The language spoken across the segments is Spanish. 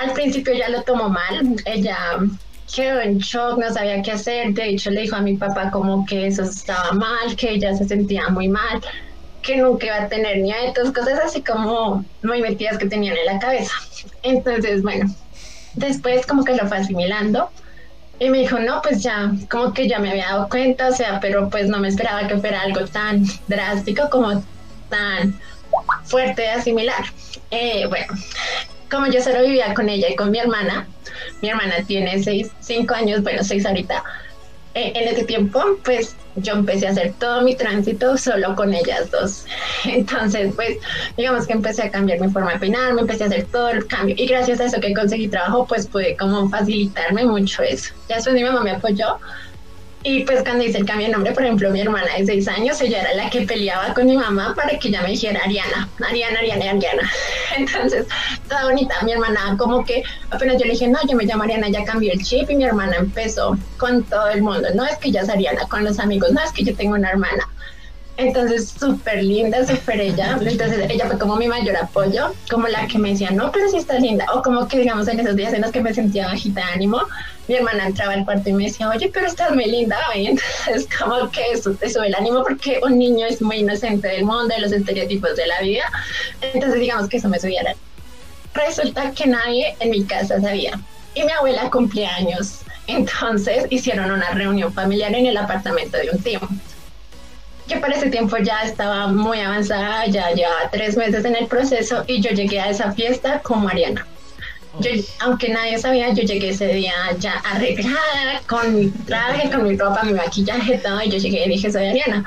al principio ya lo tomó mal, ella quedó en shock, no sabía qué hacer, de hecho le dijo a mi papá como que eso estaba mal, que ella se sentía muy mal, que nunca iba a tener nietos, cosas así como muy metidas que tenían en la cabeza. Entonces, bueno, después como que lo fue asimilando y me dijo, no, pues ya, como que ya me había dado cuenta, o sea, pero pues no me esperaba que fuera algo tan drástico como tan fuerte de asimilar. Eh, bueno, como yo solo vivía con ella y con mi hermana, mi hermana tiene seis, cinco años, bueno, seis ahorita, eh, en ese tiempo, pues yo empecé a hacer todo mi tránsito solo con ellas dos. Entonces, pues, digamos que empecé a cambiar mi forma de peinar, me empecé a hacer todo el cambio. Y gracias a eso que conseguí trabajo, pues pude como facilitarme mucho eso. Ya después mi mamá me apoyó y pues cuando hice el cambio de nombre, por ejemplo, mi hermana de seis años, ella era la que peleaba con mi mamá para que ella me dijera Ariana, Ariana, Ariana, Ariana. Entonces, toda bonita. Mi hermana, como que apenas yo le dije, no, yo me llamo Ariana, ya cambió el chip y mi hermana empezó con todo el mundo. No es que ella es Ariana, con los amigos, no es que yo tengo una hermana. Entonces, súper linda, súper ella. Entonces, ella fue como mi mayor apoyo, como la que me decía, no, pero sí está linda. O como que, digamos, en esos días en los que me sentía bajita de ánimo, mi hermana entraba al cuarto y me decía, oye, pero estás muy linda. Y entonces, como que eso te sube el ánimo porque un niño es muy inocente del mundo, de los estereotipos de la vida. Entonces, digamos que eso me subía la... Resulta que nadie en mi casa sabía. Y mi abuela cumplía años. Entonces, hicieron una reunión familiar en el apartamento de un tío que para ese tiempo ya estaba muy avanzada, ya llevaba tres meses en el proceso y yo llegué a esa fiesta como Ariana. Yo, aunque nadie sabía, yo llegué ese día ya arreglada, con mi traje, con mi ropa, mi maquillaje, todo, y yo llegué y dije, soy Ariana.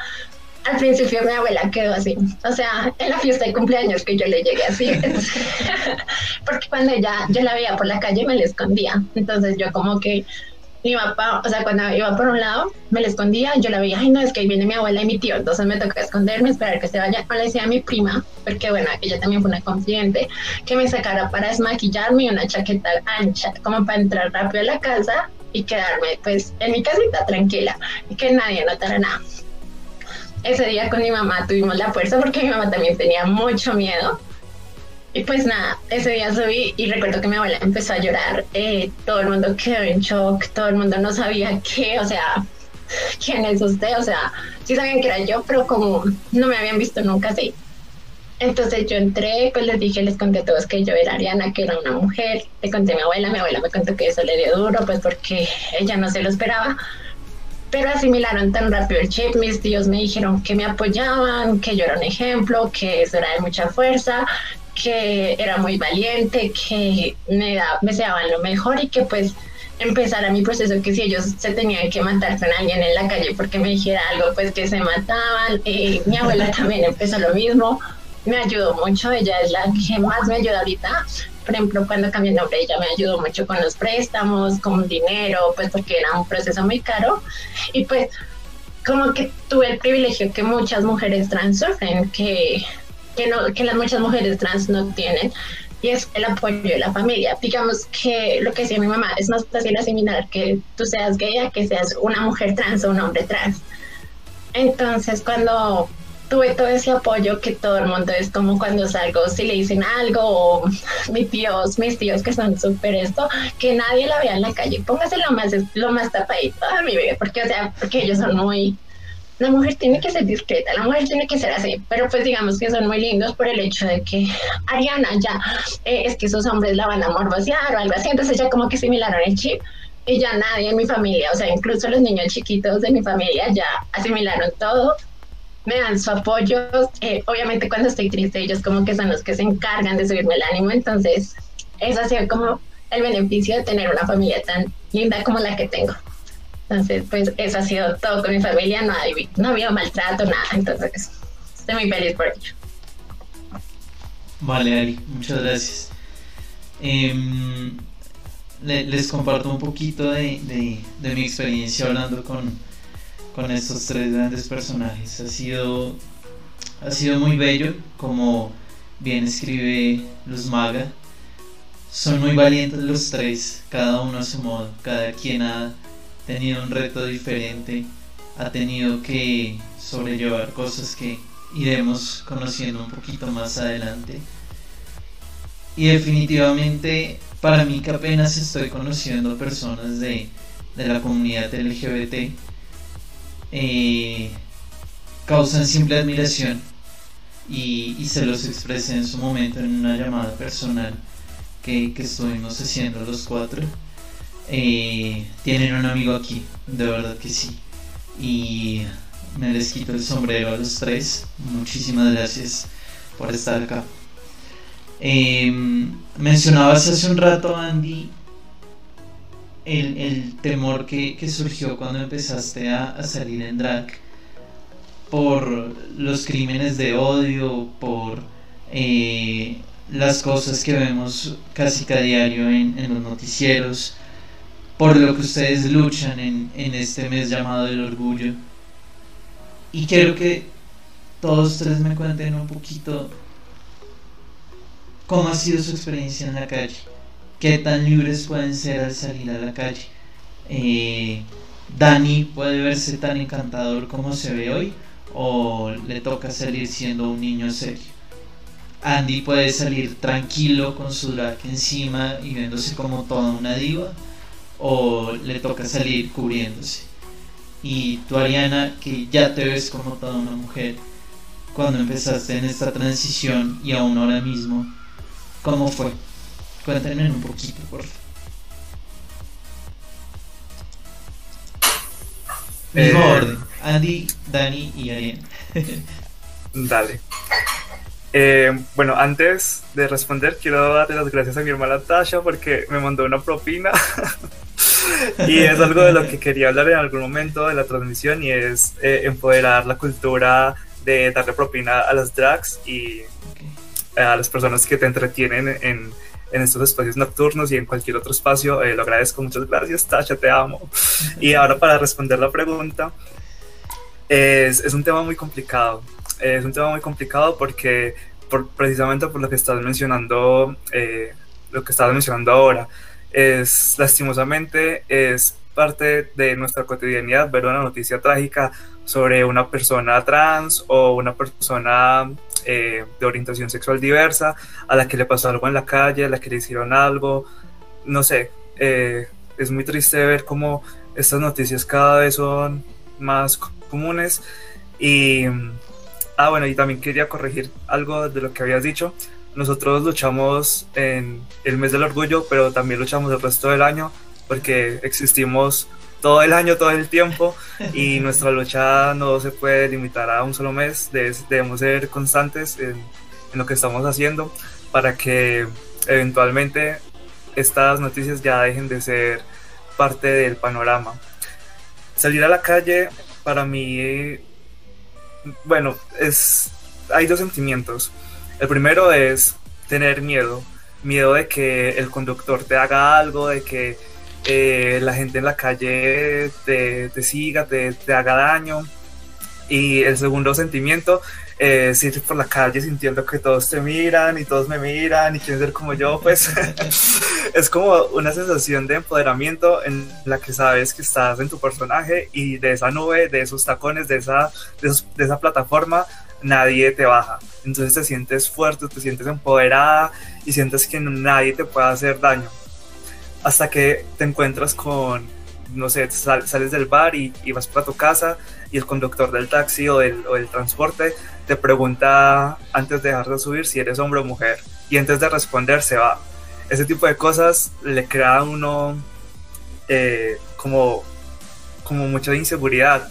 Al principio mi abuela quedó así, o sea, en la fiesta de cumpleaños que yo le llegué así, porque cuando ella, yo la veía por la calle me la escondía, entonces yo como que mi papá, o sea, cuando iba por un lado, me la escondía, yo la veía, ay, no, es que ahí viene mi abuela y mi tío, entonces me tocó esconderme, esperar que se vaya. No le decía a mi prima, porque bueno, ella también fue una confidente, que me sacara para desmaquillarme una chaqueta ancha, como para entrar rápido a la casa y quedarme, pues, en mi casita tranquila y que nadie notara nada. Ese día con mi mamá tuvimos la fuerza porque mi mamá también tenía mucho miedo y pues nada, ese día subí y recuerdo que mi abuela empezó a llorar, eh, todo el mundo quedó en shock, todo el mundo no sabía qué, o sea, quién es usted, o sea, sí sabían que era yo, pero como no me habían visto nunca así. Entonces yo entré, pues les dije, les conté a todos que yo era Ariana, que era una mujer, le conté a mi abuela, mi abuela me contó que eso le dio duro, pues porque ella no se lo esperaba, pero asimilaron tan rápido el chip, mis tíos me dijeron que me apoyaban, que yo era un ejemplo, que eso era de mucha fuerza, que era muy valiente, que me, da, me daban lo mejor y que pues empezara mi proceso, que si ellos se tenían que matar con alguien en la calle porque me dijera algo, pues que se mataban. Eh, mi abuela también empezó lo mismo, me ayudó mucho, ella es la que más me ayuda ahorita. Por ejemplo, cuando cambié el nombre, ella me ayudó mucho con los préstamos, con dinero, pues porque era un proceso muy caro. Y pues como que tuve el privilegio que muchas mujeres trans sufren, que que, no, que las muchas mujeres trans no tienen y es el apoyo de la familia. Digamos que lo que decía mi mamá es más fácil asimilar que tú seas gay que seas una mujer trans o un hombre trans. Entonces, cuando tuve todo ese apoyo que todo el mundo es como cuando salgo, si le dicen algo, o mis tíos, mis tíos que son súper esto, que nadie la vea en la calle, póngase lo más, lo más tapadito a mi bebé, porque, o sea, porque ellos son muy, la mujer tiene que ser discreta, la mujer tiene que ser así, pero pues digamos que son muy lindos por el hecho de que Ariana ya, eh, es que esos hombres la van a morbosear o algo así, entonces ya como que asimilaron el chip y ya nadie en mi familia, o sea, incluso los niños chiquitos de mi familia ya asimilaron todo, me dan su apoyo, eh, obviamente cuando estoy triste ellos como que son los que se encargan de subirme el ánimo, entonces eso ha sido como el beneficio de tener una familia tan linda como la que tengo. Entonces, pues eso ha sido todo con mi familia, no, no había maltrato, nada, entonces estoy muy feliz por ello. Vale, Ari, muchas gracias. Em, les comparto un poquito de, de, mi experiencia hablando con, con, estos tres grandes personajes. Ha sido, ha sido muy bello, como bien escribe Luz Maga. Son muy valientes los tres, cada uno a su modo, cada quien ha tenido un reto diferente, ha tenido que sobrellevar cosas que iremos conociendo un poquito más adelante. Y definitivamente para mí que apenas estoy conociendo personas de, la comunidad LGBT, eh, causan simple admiración y, se los expresé en su momento en una llamada personal que, estuvimos haciendo los cuatro. Eh, tienen un amigo aquí, de verdad que sí. Y me les quito el sombrero a los tres. Muchísimas gracias por estar acá. Em, mencionabas hace un rato, Andy, el, temor que, surgió cuando empezaste a, salir en drag por los crímenes de odio, por eh, las cosas que vemos casi cada diario en, los noticieros, por lo que ustedes luchan en, en este mes llamado el orgullo. Y quiero que todos tres me cuenten un poquito cómo ha sido su experiencia en la calle, qué tan libres pueden ser al salir a la calle. Eh, Dani puede verse tan encantador como se ve hoy o le toca salir siendo un niño serio. Andy puede salir tranquilo con su drag encima y viéndose como toda una diva o le toca salir cubriéndose. Y tú Ariana, que ya te ves como toda una mujer, cuando empezaste en esta transición y aún ahora mismo, ¿cómo fue? Cuéntenme un poquito, por favor. Mismo eh, orden. Andy, Dani y Ariana. Dale. Eh, bueno, antes de responder, quiero darle las gracias a mi hermana Tasha porque me mandó una propina. y es algo de lo que quería hablar en algún momento de la transmisión y es eh, empoderar la cultura de darle propina a las drags y a las personas que te entretienen en, en estos espacios nocturnos y en cualquier otro espacio. Eh, lo agradezco, muchas gracias, Tasha, te amo. Y ahora para responder la pregunta, es, es un tema muy complicado es un tema muy complicado porque por, precisamente por lo que estás mencionando, eh, lo que estás mencionando ahora, es lastimosamente es parte de nuestra cotidianidad ver una noticia trágica sobre una persona trans o una persona eh, de orientación sexual diversa a la que le pasó algo en la calle, a la que le hicieron algo, no sé, eh, es muy triste ver cómo estas noticias cada vez son más comunes y Ah, bueno, y también quería corregir algo de lo que habías dicho. Nosotros luchamos en el mes del orgullo, pero también luchamos el resto del año porque existimos todo el año, todo el tiempo y nuestra lucha no se puede limitar a un solo mes. Debemos ser constantes en, en lo que estamos haciendo para que eventualmente estas noticias ya dejen de ser parte del panorama. Salir a la calle para mí bueno, es, hay dos sentimientos. El primero es tener miedo, miedo de que el conductor te haga algo, de que eh, la gente en la calle te, siga, te, te, haga daño. Y el segundo sentimiento es ir por la calle sintiendo que todos te miran y todos me miran y quieren ser como yo, pues es como una sensación de empoderamiento en la que sabes que estás en tu personaje y de esa nube, de esos tacones, de esa, de, esa plataforma, nadie te baja. Entonces te sientes fuerte, te sientes empoderada y sientes que nadie te puede hacer daño. Hasta que te encuentras con, no sé, sales del bar y, vas para tu casa y el conductor del taxi o del, transporte te pregunta antes de dejar de subir si eres hombre o mujer y antes de responder se va ese tipo de cosas le crea a uno eh, como, como mucha inseguridad.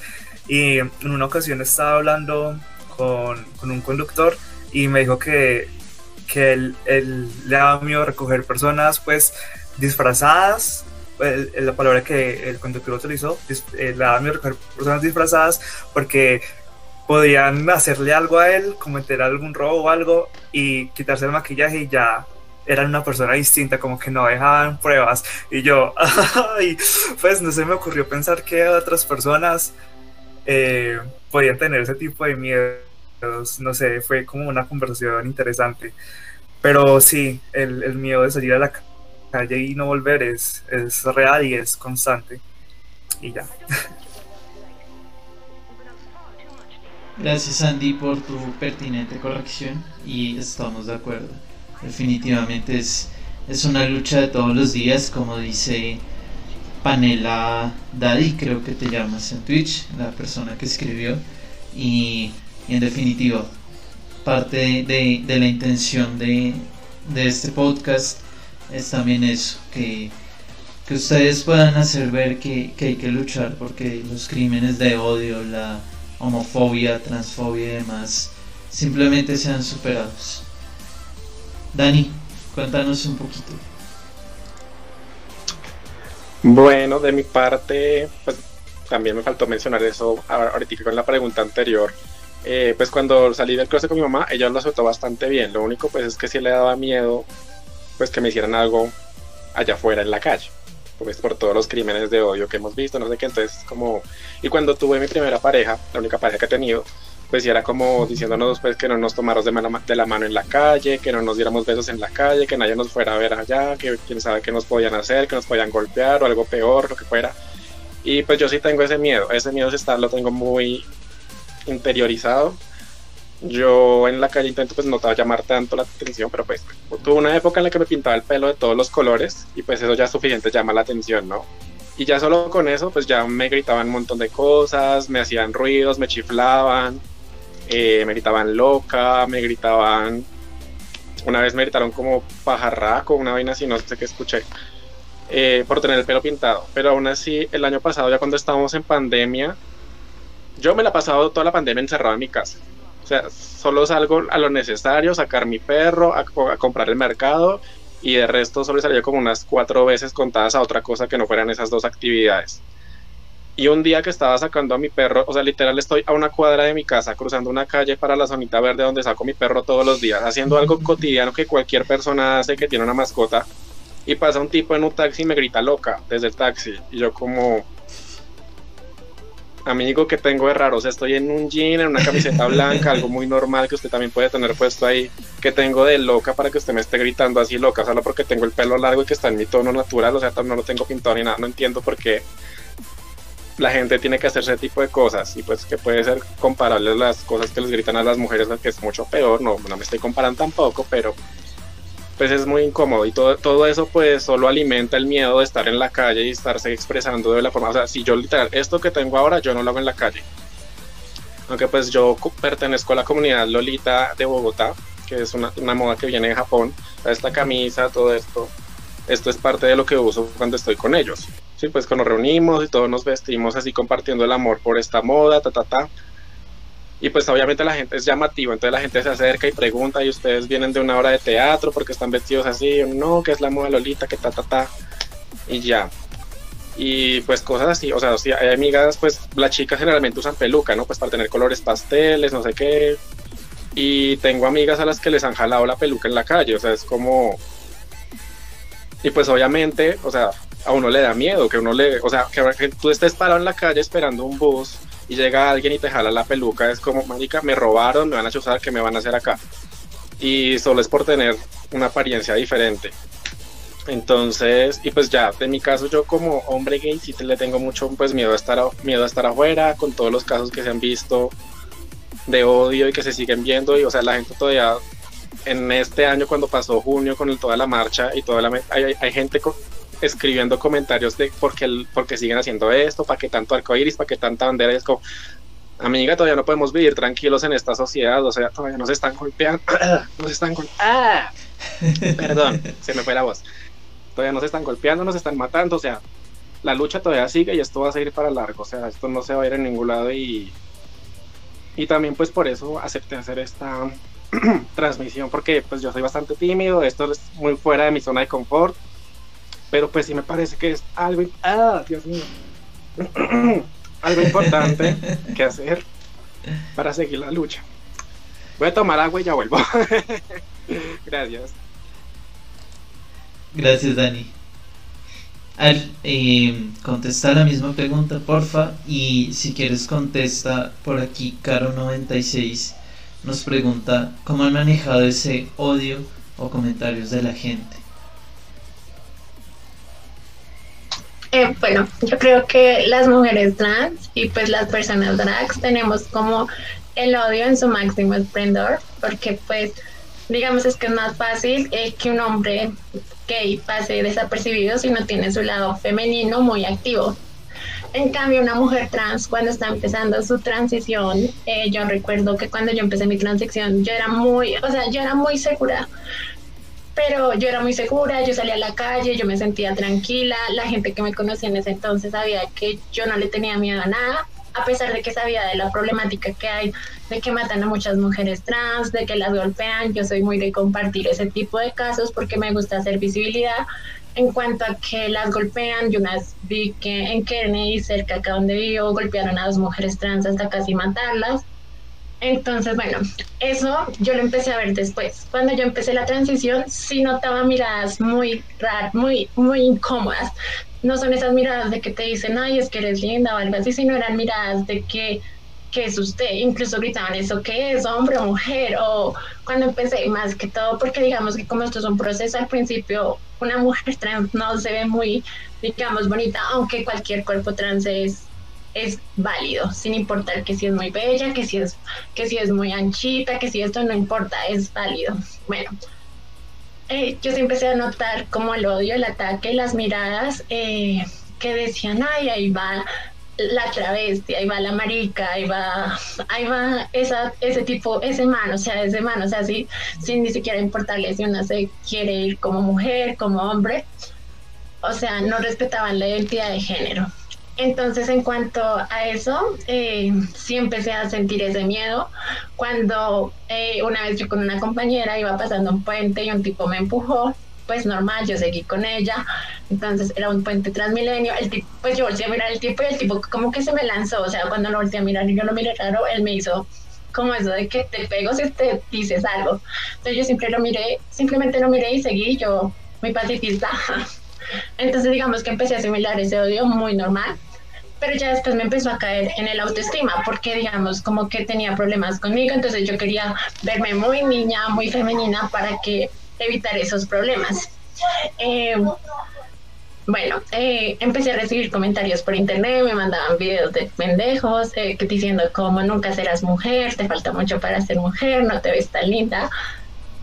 Y en una ocasión estaba hablando con, un conductor y me dijo que, que él, le daba miedo recoger personas pues disfrazadas la palabra que el conductor utilizó, eh, le daba miedo recoger personas disfrazadas porque podían hacerle algo a él, cometer algún robo o algo y quitarse el maquillaje y ya eran una persona distinta, como que no dejaban pruebas. Y yo, pues no se me ocurrió pensar que otras personas eh, podían tener ese tipo de No sé, fue como una conversación interesante. Pero sí, el, miedo de salir a la calle y no volver es, es real y es constante. Y ya. Gracias Andy por tu pertinente corrección y estamos de acuerdo definitivamente es, es una lucha de todos los días, como dice Panela Daddy, creo que te llamas en Twitch, la persona que escribió. Y, en definitiva, parte de, la intención de, de, este podcast es también eso, que, que ustedes puedan hacer ver que, que hay que luchar porque los crímenes de odio, la homofobia, transfobia y demás simplemente sean superados. Dani, cuéntanos un poquito. Bueno, de mi parte, pues también me faltó mencionar eso ahorita con la pregunta anterior. Eh, pues cuando salí del closet con mi mamá, ella lo aceptó bastante bien. Lo único pues es que sí le daba miedo pues que me hicieran algo allá afuera en la calle. Pues por todos los crímenes de odio que hemos visto, no sé qué. Entonces como... Y cuando tuve mi primera pareja, la única pareja que he tenido, pues era como diciéndonos pues que no nos tomáramos de, de, la mano en la calle, que no nos diéramos besos en la calle, que nadie nos fuera a ver allá, que quién sabe qué nos podían hacer, que nos podían golpear o algo peor, lo que fuera. Y pues yo sí tengo ese miedo, ese miedo estar lo tengo muy interiorizado. Yo en la calle intento pues no llamar tanto la atención, pero pues tuve una época en la que me pintaba el pelo de todos los colores y pues eso ya es suficiente llama la atención, ¿no? Y ya solo con eso pues ya me gritaban un montón de cosas, me hacían ruidos, me chiflaban, eh, me gritaban loca, me gritaban, una vez me gritaron como pajarraco, una vaina así, no sé qué escuché, eh, por tener el pelo pintado. Pero aún así, el año pasado, ya cuando estábamos en pandemia, yo me la he pasado toda la pandemia encerrado en mi casa. O sea, solo salgo a lo necesario, sacar mi perro, a, comprar el mercado y de resto solo salía como unas cuatro veces contadas a otra cosa que no fueran esas dos actividades. Y un día que estaba sacando a mi perro, o sea, literal estoy a una cuadra de mi casa, cruzando una calle para la zonita verde donde saco mi perro todos los días, haciendo algo cotidiano que cualquier persona hace que tiene una mascota. Y pasa un tipo en un taxi y me grita loca desde el taxi. Y yo como, amigo, que tengo de raro? O sea, estoy en un jean, en una camiseta blanca, algo muy normal que usted también puede tener puesto ahí. que tengo de loca para que usted me esté gritando así loca? Solo porque tengo el pelo largo y que está en mi tono natural. O sea, no lo tengo pintado ni nada. No entiendo por qué la gente tiene que hacer ese tipo de cosas y pues que puede ser comparable las cosas que les gritan a las mujeres que es mucho peor, no, no me estoy comparando tampoco, pero pues es muy incómodo y todo, todo eso pues solo alimenta el miedo de estar en la calle y estarse expresando de la forma, o sea, si yo literal, esto que tengo ahora yo no lo hago en la calle, aunque pues yo pertenezco a la comunidad Lolita de Bogotá, que es una, una moda que viene de Japón, esta camisa, todo esto, esto es parte de lo que uso cuando estoy con ellos. Sí, pues cuando reunimos y todos nos vestimos así compartiendo el amor por esta moda, ta, ta, ta. Y pues obviamente la gente es llamativo, entonces la gente se acerca y pregunta y ustedes vienen de una hora de teatro porque están vestidos así, no, que es la moda Lolita, que ta, ta, ta. Y ya. Y pues cosas así, o sea, si hay amigas, pues las chicas generalmente usan peluca, ¿no? Pues para tener colores pasteles, no sé qué. Y tengo amigas a las que les han jalado la peluca en la calle, o sea, es como... Y pues obviamente, o sea, a uno le da miedo, que uno le, o sea, que, tú estés parado en la calle esperando un bus y llega alguien y te jala la peluca, es como, marica, me robaron, me van a chuzar, ¿qué me van a hacer acá? Y solo es por tener una apariencia diferente. Entonces, y pues ya, en mi caso yo como hombre gay sí le tengo mucho pues miedo a estar miedo a estar afuera con todos los casos que se han visto de odio y que se siguen viendo y o sea, la gente todavía en este año cuando pasó junio con toda la marcha y toda la hay, hay gente con, escribiendo comentarios de por qué, porque siguen haciendo esto, para qué tanto arcoiris, para qué tanta bandera. es como, amiga, todavía no podemos vivir tranquilos en esta sociedad, o sea, todavía nos están golpeando, nos están golpeando. ¡Ah! Perdón, se me fue la voz. Todavía nos están golpeando, nos están matando, o sea, la lucha todavía sigue y esto va a seguir para largo, o sea, esto no se va a ir en ningún lado y, y también pues por eso acepté hacer esta transmisión porque pues yo soy bastante tímido, esto es muy fuera de mi zona de confort pero pues sí me parece que es algo, ah, Dios mío, algo importante que hacer para seguir la lucha. Voy a tomar agua y ya vuelvo. Gracias. Gracias, Dani. Al, eh, contesta la misma pregunta, porfa. Y si quieres, contesta por aquí. Caro96 nos pregunta: ¿Cómo han manejado ese odio o comentarios de la gente? Eh, bueno, yo creo que las mujeres trans y pues las personas drags tenemos como el odio en su máximo esplendor, porque pues digamos es que es más fácil eh, que un hombre gay pase desapercibido si no tiene su lado femenino muy activo. En cambio, una mujer trans, cuando está empezando su transición, eh, yo recuerdo que cuando yo empecé mi transición, yo era muy, o sea, yo era muy segura, pero yo era muy segura, yo salía a la calle, yo me sentía tranquila, la gente que me conocía en ese entonces sabía que yo no le tenía miedo a nada, a pesar de que sabía de la problemática que hay, de que matan a muchas mujeres trans, de que las golpean, yo soy muy de compartir ese tipo de casos porque me gusta hacer visibilidad en cuanto a que las golpean, yo una vi que en Kennedy, cerca acá donde vivo, golpearon a dos mujeres trans hasta casi matarlas. Entonces, bueno, eso yo lo empecé a ver después. Cuando yo empecé la transición, sí notaba miradas muy raras, muy, muy incómodas. No son esas miradas de que te dicen, ay, es que eres linda o algo así, sino eran miradas de que ¿qué es usted? Incluso gritaban eso, ¿qué es? ¿Hombre o mujer? O cuando empecé, más que todo, porque digamos que como esto es un proceso, al principio una mujer trans no se ve muy, digamos, bonita, aunque cualquier cuerpo trans es, es válido, sin importar que si es muy bella, que si es, que si es muy anchita, que si esto no importa, es válido. Bueno, eh, yo sí empecé a notar como el odio, el ataque, las miradas eh, que decían, ay, ahí va la travesti, ahí va la marica, ahí va, ahí va esa, ese tipo, ese man, o sea, ese man, o sea, así, sin ni siquiera importarle si una se quiere ir como mujer, como hombre, o sea, no respetaban la identidad de género. Entonces, en cuanto a eso, eh, sí empecé a sentir ese miedo. Cuando eh, una vez yo con una compañera iba pasando un puente y un tipo me empujó, pues normal, yo seguí con ella, entonces era un puente transmilenio, el tipo, pues yo volteé a mirar el tipo y el tipo como que se me lanzó, o sea, cuando lo volteé a mirar y yo lo miré raro, él me hizo como eso de que te pego si te dices algo. Entonces yo siempre lo miré, simplemente lo miré y seguí, yo muy pacifista. Entonces digamos que empecé a asimilar ese odio muy normal, pero ya después me empezó a caer en el autoestima porque digamos como que tenía problemas conmigo, entonces yo quería verme muy niña, muy femenina para que evitar esos problemas. Eh, bueno, eh, empecé a recibir comentarios por internet, me mandaban videos de pendejos eh, diciendo como nunca serás mujer, te falta mucho para ser mujer, no te ves tan linda.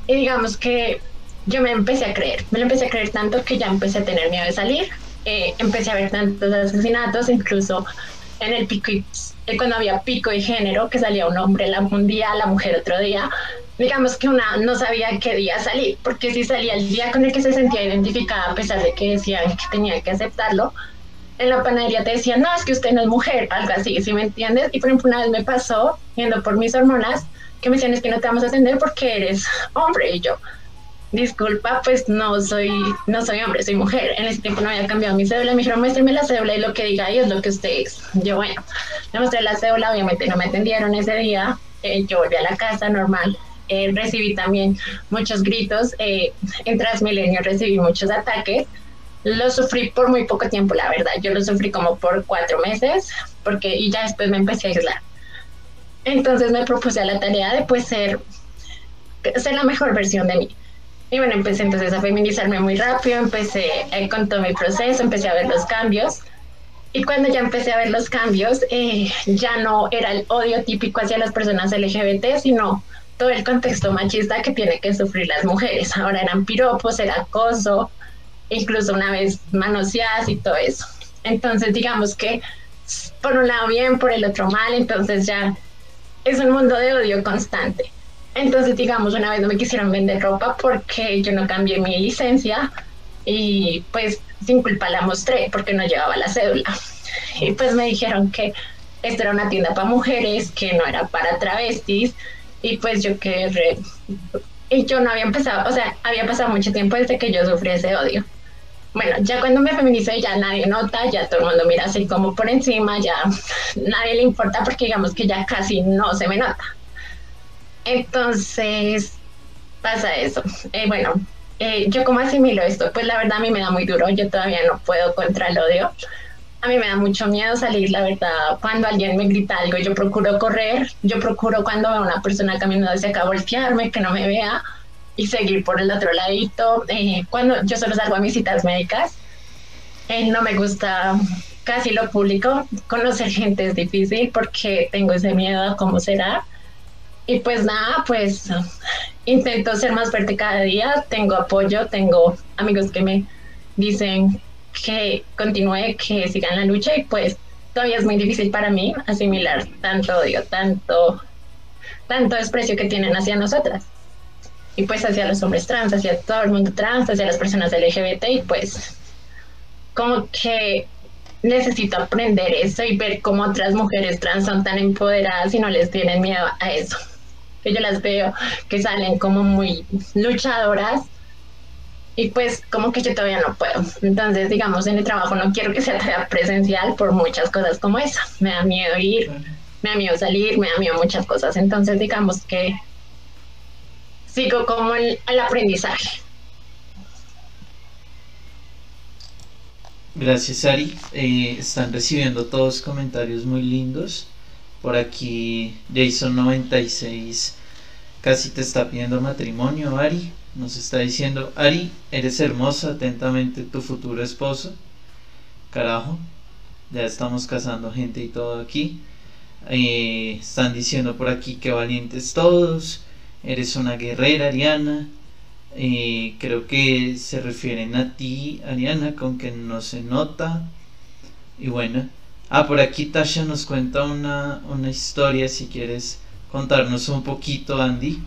Y digamos que yo me empecé a creer, me lo empecé a creer tanto que ya empecé a tener miedo de salir, empecé a ver tantos asesinatos, incluso en el pico, y, cuando había pico de género, que salía un hombre un día, la mujer otro día, digamos que una no sabía qué día salir, porque si salía el día con el que se sentía identificada, a pesar de que decían que tenía que aceptarlo, en la panadería te decían, no, es que usted no es mujer, algo así, ¿sí me entiendes? Y por ejemplo, una vez me pasó, viendo por mis hormonas, que me decían, es que no te vamos a atender porque eres hombre, y yo, disculpa, pues no soy, no soy hombre, soy mujer. En ese tiempo no había cambiado mi cédula, me dijeron, muéstrame la cédula y lo que diga ahí es lo que usted es. Yo, bueno, le mostré la cédula, obviamente no me atendieron ese día, eh, yo volví a la casa normal eh, recibí también muchos gritos, eh, en Transmilenio recibí muchos ataques, lo sufrí por muy poco tiempo, la verdad, yo lo sufrí como por cuatro meses, porque y ya después me empecé a aislar. Entonces me propuse a la tarea de pues ser, ser la mejor versión de mí. Y bueno, empecé entonces a feminizarme muy rápido, empecé eh, con todo mi proceso, empecé a ver los cambios. Y cuando ya empecé a ver los cambios, eh, ya no era el odio típico hacia las personas LGBT, sino todo el contexto machista que tiene que sufrir las mujeres. Ahora eran piropos, era acoso, incluso una vez manoseadas y todo eso. Entonces, digamos que por un lado bien, por el otro mal, entonces ya es un mundo de odio constante. Entonces, digamos, una vez no me quisieron vender ropa porque yo no cambié mi licencia y pues sin culpa la mostré porque no llevaba la cédula. Y pues me dijeron que esto era una tienda para mujeres, que no era para travestis, y pues yo quedé Y yo no había empezado, o sea, había pasado mucho tiempo desde que yo sufrí ese odio. Bueno, ya cuando me feminicé ya nadie nota, ya todo el mundo mira así como por encima, ya nadie le importa porque digamos que ya casi no se me nota. Entonces pasa eso. Eh, bueno, eh, yo como asimilo esto, pues la verdad a mí me da muy duro, yo todavía no puedo contra el odio a mí me da mucho miedo salir, la verdad, cuando alguien me grita algo, yo procuro correr, yo procuro cuando veo a una persona caminando hacia acá voltearme, que no me vea y seguir por el otro ladito. Eh, cuando yo solo salgo a mis citas médicas, no me gusta casi lo público, conocer gente es difícil porque tengo ese miedo a cómo será. Y pues nada, pues intento ser más fuerte cada día, tengo apoyo, tengo amigos que me dicen que continúe, que siga en la lucha y pues todavía es muy difícil para mí asimilar tanto odio, tanto, tanto desprecio que tienen hacia nosotras. Y pues hacia los hombres trans, hacia todo el mundo trans, hacia las personas LGBT y pues como que necesito aprender eso y ver cómo otras mujeres trans son tan empoderadas y no les tienen miedo a eso. Yo las veo que salen como muy luchadoras y pues como que yo todavía no puedo. Entonces, digamos, en el trabajo no quiero que sea presencial por muchas cosas como esa. Me da miedo ir, me da miedo salir, me da miedo muchas cosas. Entonces, digamos que sigo como el, el aprendizaje. Gracias, Ari. Eh, están recibiendo todos comentarios muy lindos. Por aquí, Jason96 casi te está pidiendo matrimonio, Ari. Nos está diciendo, Ari, eres hermosa, atentamente tu futuro esposo. Carajo, ya estamos casando gente y todo aquí. Eh, están diciendo por aquí que valientes todos. Eres una guerrera, Ariana. Eh, creo que se refieren a ti, Ariana, con que no se nota. Y bueno. Ah, por aquí Tasha nos cuenta una, una historia, si quieres contarnos un poquito, Andy.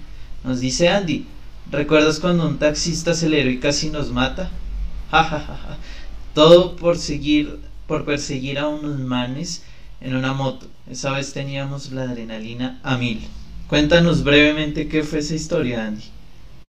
Nos dice Andy, ¿Recuerdas cuando un taxista aceleró y casi nos mata? Ja, Todo por seguir, por perseguir a unos manes en una moto. Esa vez teníamos la adrenalina a mil. Cuéntanos brevemente qué fue esa historia, Andy.